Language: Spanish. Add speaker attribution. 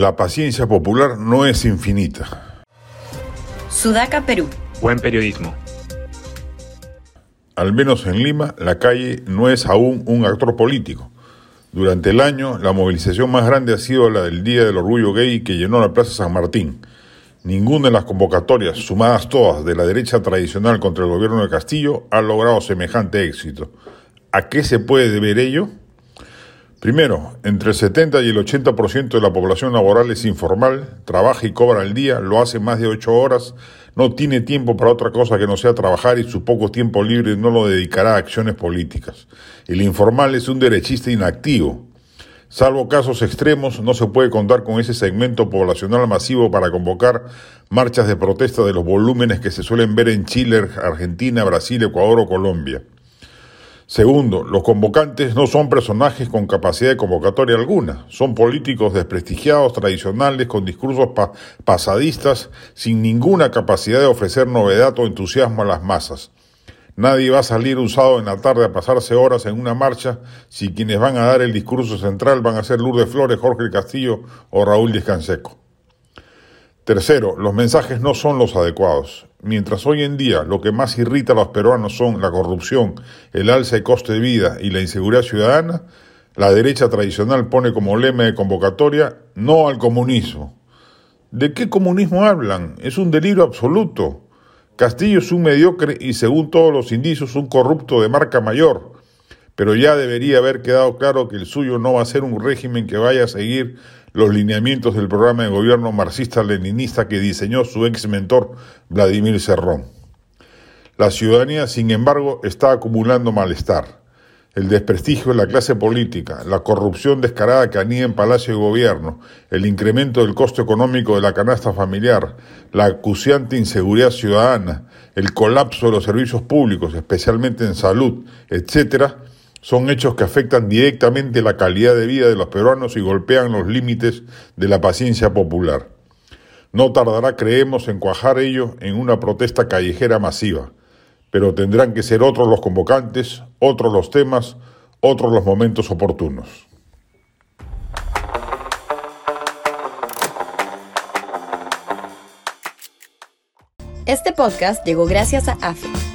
Speaker 1: La paciencia popular no es infinita.
Speaker 2: Sudaca, Perú.
Speaker 3: Buen periodismo.
Speaker 1: Al menos en Lima, la calle no es aún un actor político. Durante el año, la movilización más grande ha sido la del Día del Orgullo Gay que llenó la Plaza San Martín. Ninguna de las convocatorias, sumadas todas de la derecha tradicional contra el gobierno de Castillo, ha logrado semejante éxito. ¿A qué se puede deber ello? Primero, entre el 70 y el 80% de la población laboral es informal, trabaja y cobra al día, lo hace más de ocho horas, no tiene tiempo para otra cosa que no sea trabajar y su poco tiempo libre no lo dedicará a acciones políticas. El informal es un derechista inactivo. Salvo casos extremos, no se puede contar con ese segmento poblacional masivo para convocar marchas de protesta de los volúmenes que se suelen ver en Chile, Argentina, Brasil, Ecuador o Colombia. Segundo, los convocantes no son personajes con capacidad de convocatoria alguna, son políticos desprestigiados, tradicionales, con discursos pasadistas, sin ninguna capacidad de ofrecer novedad o entusiasmo a las masas. Nadie va a salir un sábado en la tarde a pasarse horas en una marcha si quienes van a dar el discurso central van a ser Lourdes Flores, Jorge Castillo o Raúl Descanseco. Tercero, los mensajes no son los adecuados. Mientras hoy en día lo que más irrita a los peruanos son la corrupción, el alza de coste de vida y la inseguridad ciudadana, la derecha tradicional pone como lema de convocatoria no al comunismo. ¿De qué comunismo hablan? Es un delirio absoluto. Castillo es un mediocre y según todos los indicios un corrupto de marca mayor. Pero ya debería haber quedado claro que el suyo no va a ser un régimen que vaya a seguir los lineamientos del programa de gobierno marxista-leninista que diseñó su ex mentor Vladimir Serrón. La ciudadanía, sin embargo, está acumulando malestar. El desprestigio de la clase política, la corrupción descarada que anida en Palacio de Gobierno, el incremento del costo económico de la canasta familiar, la acuciante inseguridad ciudadana, el colapso de los servicios públicos, especialmente en salud, etcétera, son hechos que afectan directamente la calidad de vida de los peruanos y golpean los límites de la paciencia popular. No tardará, creemos, en cuajar ello en una protesta callejera masiva, pero tendrán que ser otros los convocantes, otros los temas, otros los momentos oportunos.
Speaker 2: Este podcast llegó gracias a AFE,